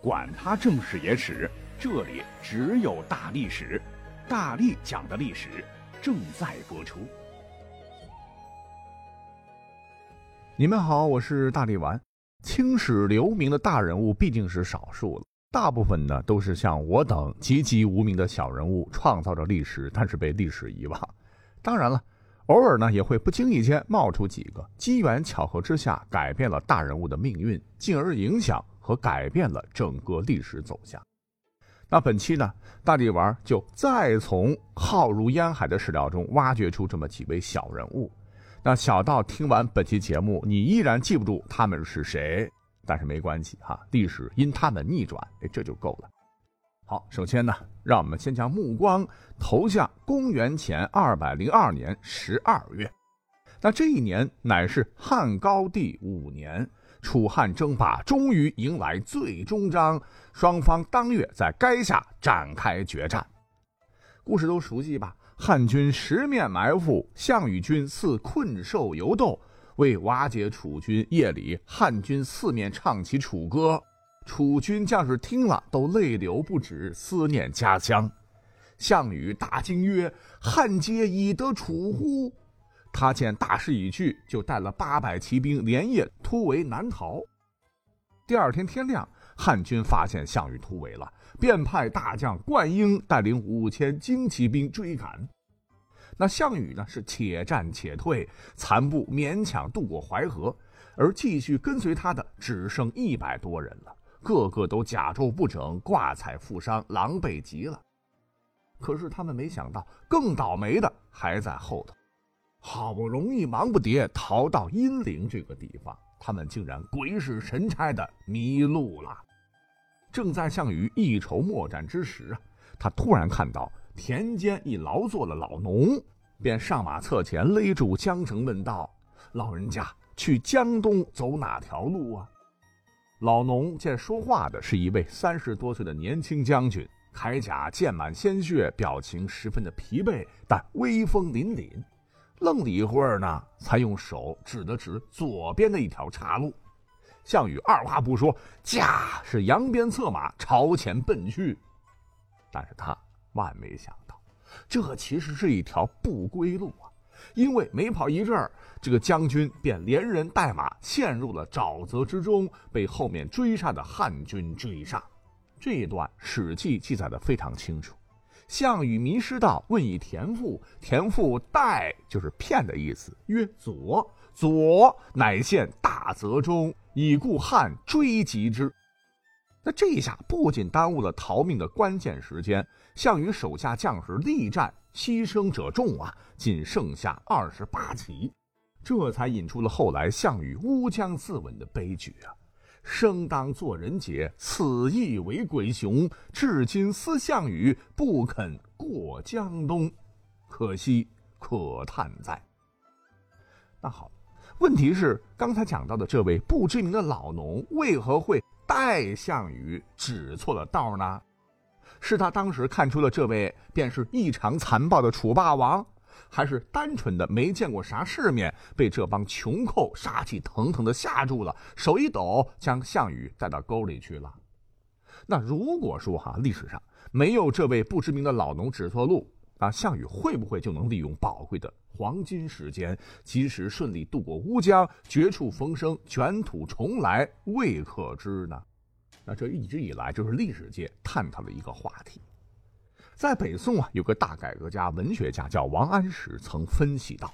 管他正史野史，这里只有大历史，大力讲的历史正在播出。你们好，我是大力丸。青史留名的大人物毕竟是少数了，大部分呢都是像我等籍籍无名的小人物创造着历史，但是被历史遗忘。当然了。偶尔呢，也会不经意间冒出几个机缘巧合之下改变了大人物的命运，进而影响和改变了整个历史走向。那本期呢，大力丸就再从浩如烟海的史料中挖掘出这么几位小人物。那小到听完本期节目，你依然记不住他们是谁，但是没关系哈，历史因他们逆转，哎，这就够了。好，首先呢，让我们先将目光投向公元前二百零二年十二月。那这一年乃是汉高帝五年，楚汉争霸终于迎来最终章，双方当月在垓下展开决战。故事都熟悉吧？汉军十面埋伏，项羽军似困兽犹斗，为瓦解楚军，夜里汉军四面唱起楚歌。楚军将士听了，都泪流不止，思念家乡。项羽大惊曰：“汉皆以得楚乎？”他见大势已去，就带了八百骑兵，连夜突围南逃。第二天天亮，汉军发现项羽突围了，便派大将灌婴带领五千精骑兵追赶。那项羽呢，是且战且退，残部勉强渡过淮河，而继续跟随他的只剩一百多人了。个个都甲胄不整，挂彩负伤，狼狈极了。可是他们没想到，更倒霉的还在后头。好不容易忙不迭逃到阴陵这个地方，他们竟然鬼使神差的迷路了。正在项羽一筹莫展之时啊，他突然看到田间一劳作的老农，便上马侧前勒住缰绳，问道：“老人家，去江东走哪条路啊？”老农见说话的是一位三十多岁的年轻将军，铠甲溅满鲜血，表情十分的疲惫，但威风凛凛。愣了一会儿呢，才用手指了指左边的一条岔路。项羽二话不说，驾是扬鞭策马朝前奔去。但是他万没想到，这其实是一条不归路啊！因为没跑一阵儿，这个将军便连人带马陷入了沼泽之中，被后面追杀的汉军追上。这一段《史记》记载的非常清楚。项羽迷失道，问以田父，田父代就是骗的意思，曰左，左乃陷大泽中，已故汉追及之。那这一下不仅耽误了逃命的关键时间，项羽手下将士力战。牺牲者众啊，仅剩下二十八骑，这才引出了后来项羽乌江自刎的悲剧啊！生当作人杰，此亦为鬼雄。至今思项羽，不肯过江东，可惜可叹哉。那好，问题是刚才讲到的这位不知名的老农，为何会带项羽指错了道呢？是他当时看出了这位便是异常残暴的楚霸王，还是单纯的没见过啥世面，被这帮穷寇杀气腾腾的吓住了，手一抖将项羽带到沟里去了？那如果说哈历史上没有这位不知名的老农指错路，啊，项羽会不会就能利用宝贵的黄金时间，及时顺利渡过乌江，绝处逢生，卷土重来？未可知呢。那这一直以来就是历史界探讨的一个话题。在北宋啊，有个大改革家、文学家叫王安石，曾分析道：“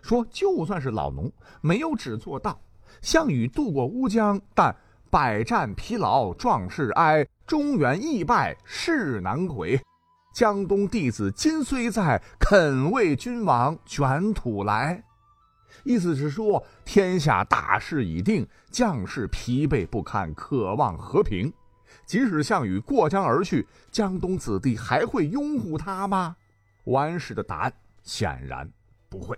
说就算是老农没有只做到，项羽渡过乌江，但百战疲劳，壮士哀；中原易败，势难回。江东弟子今虽在，肯为君王卷土来。”意思是说，天下大势已定，将士疲惫不堪，渴望和平。即使项羽过江而去，江东子弟还会拥护他吗？王安石的答案显然不会。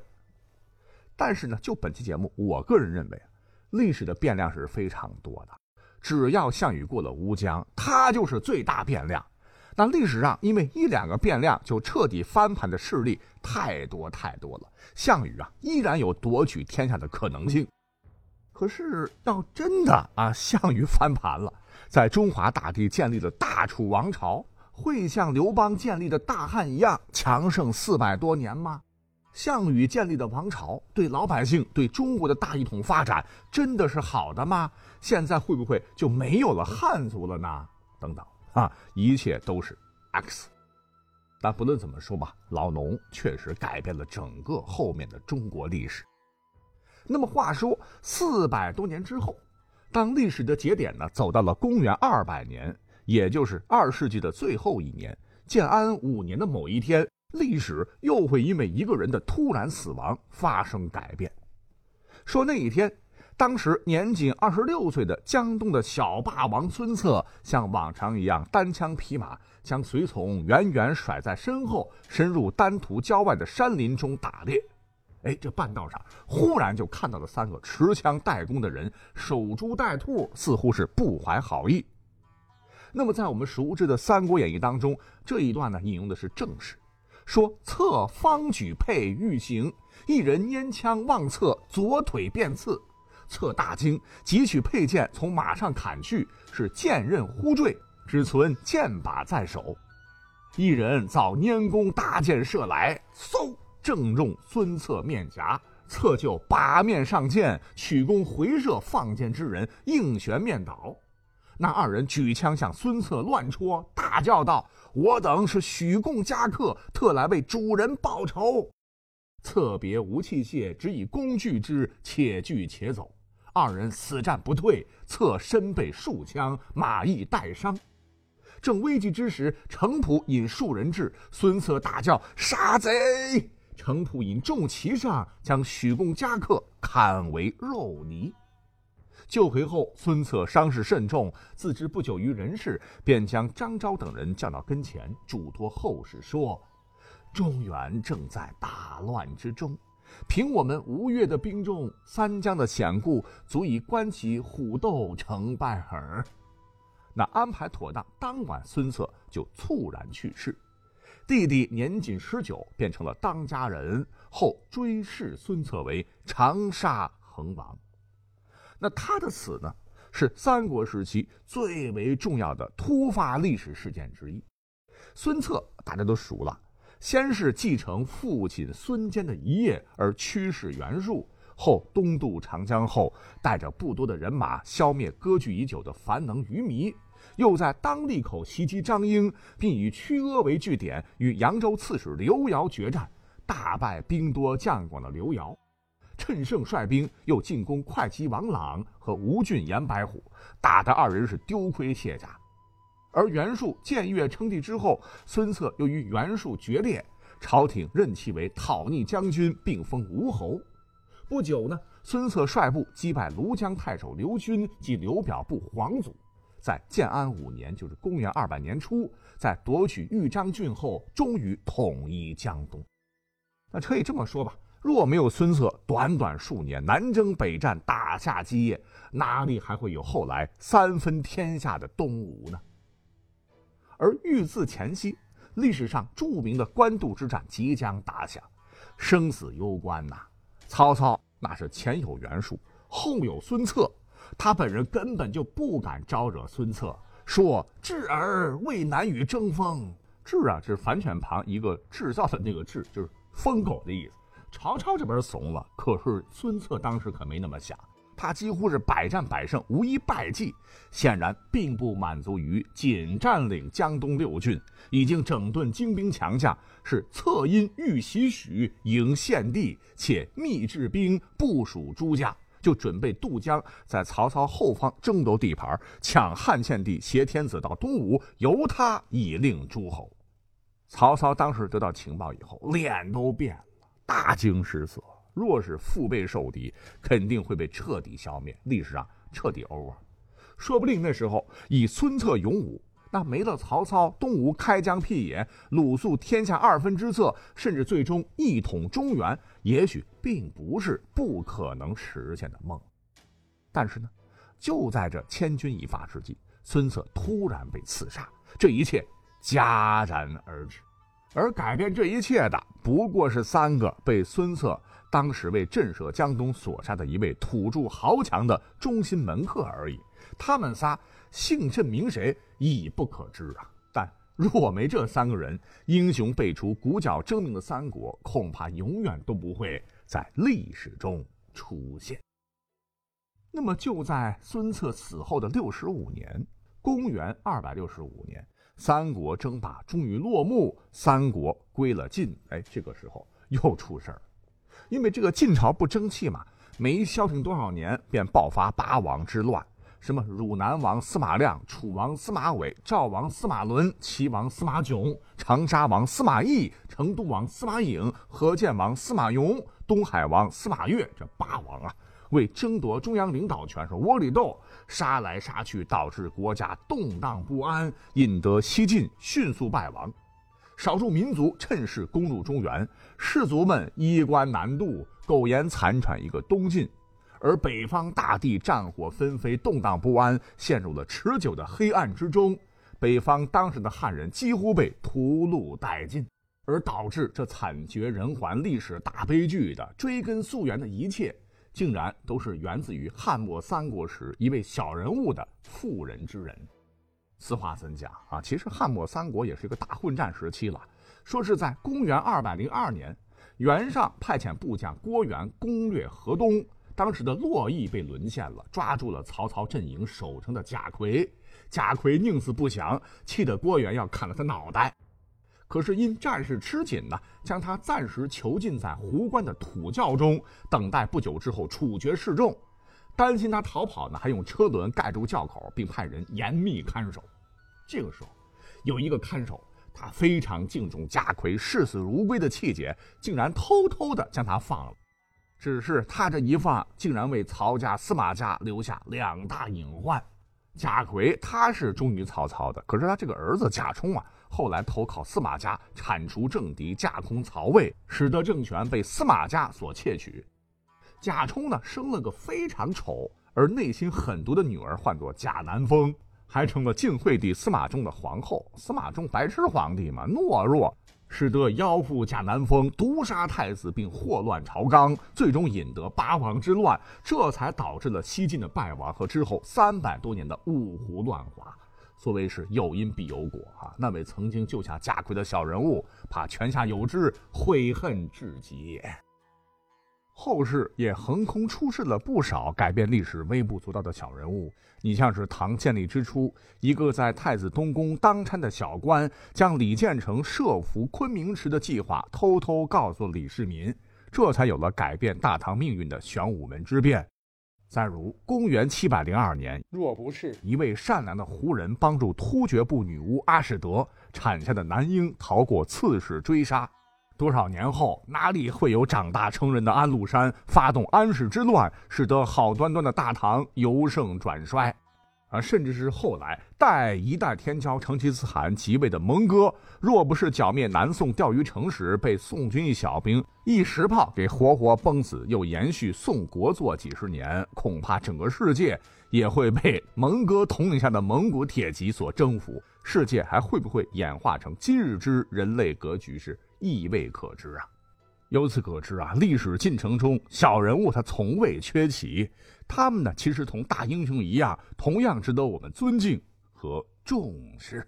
但是呢，就本期节目，我个人认为，历史的变量是非常多的。只要项羽过了乌江，他就是最大变量。那历史上因为一两个变量就彻底翻盘的事例太多太多了，项羽啊依然有夺取天下的可能性。可是要真的啊，项羽翻盘了，在中华大地建立了大楚王朝，会像刘邦建立的大汉一样强盛四百多年吗？项羽建立的王朝对老百姓、对中国的大一统发展真的是好的吗？现在会不会就没有了汉族了呢？等等啊，一切都是 X。但不论怎么说吧，老农确实改变了整个后面的中国历史。那么话说，四百多年之后，当历史的节点呢走到了公元二百年，也就是二世纪的最后一年，建安五年的某一天，历史又会因为一个人的突然死亡发生改变。说那一天，当时年仅二十六岁的江东的小霸王孙策，像往常一样单枪匹马，将随从远远甩在身后，深入丹徒郊外的山林中打猎。哎，这半道上忽然就看到了三个持枪带弓的人，守株待兔，似乎是不怀好意。那么，在我们熟知的《三国演义》当中，这一段呢引用的是正史，说策方举佩欲行，一人拈枪望策左腿便刺，策大惊，急取佩剑从马上砍去，是剑刃忽坠，只存剑把在手。一人早拈弓搭箭射来，嗖！正中孙策面颊，策就拔面上箭，曲弓回射放箭之人，应旋面倒。那二人举枪向孙策乱戳，大叫道：“我等是许贡家客，特来为主人报仇。”策别无器械，只以弓拒之，且拒且走。二人死战不退，策身被数枪，马亦带伤。正危急之时，程普引数人至，孙策大叫：“杀贼！”程普引众骑上，将许贡家客砍为肉泥。救回后，孙策伤势甚重，自知不久于人世，便将张昭等人叫到跟前，嘱托后事说：“中原正在大乱之中，凭我们吴越的兵众，三江的险固，足以观其虎斗成败耳。”那安排妥当，当晚孙策就猝然去世。弟弟年仅十九，变成了当家人，后追谥孙策为长沙恒王。那他的死呢，是三国时期最为重要的突发历史事件之一。孙策大家都熟了，先是继承父亲孙坚的遗业而驱使袁术，后东渡长江后，带着不多的人马消灭割据已久的樊能余糜。又在当利口袭击张英，并以曲阿为据点与扬州刺史刘繇决战，大败兵多将广的刘繇，趁胜率兵又进攻会稽王朗和吴郡严白虎，打得二人是丢盔卸甲。而袁术建越称帝之后，孙策又与袁术决裂，朝廷任其为讨逆将军，并封吴侯。不久呢，孙策率部击败庐江太守刘军及刘表部黄祖。在建安五年，就是公元二百年初，在夺取豫章郡后，终于统一江东。那可以这么说吧，若没有孙策短短数年南征北战，打下基业，哪里还会有后来三分天下的东吴呢？而豫字前夕，历史上著名的官渡之战即将打响，生死攸关呐。曹操那是前有袁术，后有孙策。他本人根本就不敢招惹孙策，说：“智儿为难与争锋。”智啊，是反犬旁一个制造的那个智，就是疯狗的意思。曹操这边怂了，可是孙策当时可没那么想，他几乎是百战百胜，无一败绩。显然并不满足于仅占领江东六郡，已经整顿精兵强将，是策因欲袭许迎献帝，且密制兵部署诸将。就准备渡江，在曹操后方争夺地盘，抢汉献帝挟天子到东吴，由他以令诸侯。曹操当时得到情报以后，脸都变了，大惊失色。若是腹背受敌，肯定会被彻底消灭，历史上彻底 over。说不定那时候以孙策勇武。那没了曹操，东吴开疆辟野，鲁肃天下二分之策，甚至最终一统中原，也许并不是不可能实现的梦。但是呢，就在这千钧一发之际，孙策突然被刺杀，这一切戛然而止。而改变这一切的，不过是三个被孙策当时为震慑江东所杀的一位土著豪强的忠心门客而已。他们仨姓甚名谁已不可知啊！但若没这三个人，英雄辈出、鼓角争鸣的三国，恐怕永远都不会在历史中出现。那么，就在孙策死后的六十五年，公元二百六十五年，三国争霸终于落幕，三国归了晋。哎，这个时候又出事儿，因为这个晋朝不争气嘛，没消停多少年，便爆发八王之乱。什么汝南王司马亮、楚王司马伟、赵王司马伦、齐王司马炯、长沙王司马懿、成都王司马颖、河间王司马颙、东海王司马越，这八王啊，为争夺中央领导权是窝里斗，杀来杀去，导致国家动荡不安，引得西晋迅速败亡。少数民族趁势攻入中原，士族们衣冠南渡，苟延残喘一个东晋。而北方大地战火纷飞，动荡不安，陷入了持久的黑暗之中。北方当时的汉人几乎被屠戮殆尽，而导致这惨绝人寰、历史大悲剧的追根溯源的一切，竟然都是源自于汉末三国时一位小人物的妇人之仁。此话怎讲啊？其实汉末三国也是一个大混战时期了。说是在公元二百零二年，袁尚派遣部将郭元攻略河东。当时的洛邑被沦陷了，抓住了曹操阵营守城的贾逵。贾逵宁死不降，气得郭元要砍了他脑袋。可是因战事吃紧呢，将他暂时囚禁在壶关的土窖中，等待不久之后处决示众。担心他逃跑呢，还用车轮盖住窖口，并派人严密看守。这个时候，有一个看守，他非常敬重贾逵视死如归的气节，竟然偷偷的将他放了。只是他这一放，竟然为曹家、司马家留下两大隐患。贾逵他是忠于曹操的，可是他这个儿子贾充啊，后来投靠司马家，铲除政敌，架空曹魏，使得政权被司马家所窃取。贾充呢，生了个非常丑而内心狠毒的女儿，唤作贾南风，还成了晋惠帝司马衷的皇后。司马衷白痴皇帝嘛，懦弱。使得妖妇贾南风毒杀太子，并祸乱朝纲，最终引得八王之乱，这才导致了西晋的败亡和之后三百多年的五胡乱华。所谓是有因必有果啊！那位曾经救下贾逵的小人物，怕泉下有知，悔恨至极。后世也横空出世了不少改变历史微不足道的小人物。你像是唐建立之初，一个在太子东宫当差的小官，将李建成设伏昆明池的计划偷偷告诉李世民，这才有了改变大唐命运的玄武门之变。再如公元七百零二年，若不是一位善良的胡人帮助突厥部女巫阿史德产下的男婴逃过刺史追杀。多少年后，哪里会有长大成人的安禄山发动安史之乱，使得好端端的大唐由盛转衰？啊，甚至是后来代一代天骄成吉思汗即位的蒙哥，若不是剿灭南宋钓鱼城时被宋军一小兵一石炮给活活崩死，又延续宋国祚几十年，恐怕整个世界也会被蒙哥统领下的蒙古铁骑所征服。世界还会不会演化成今日之人类格局？是？亦未可知啊！由此可知啊，历史进程中小人物他从未缺席，他们呢其实同大英雄一样，同样值得我们尊敬和重视。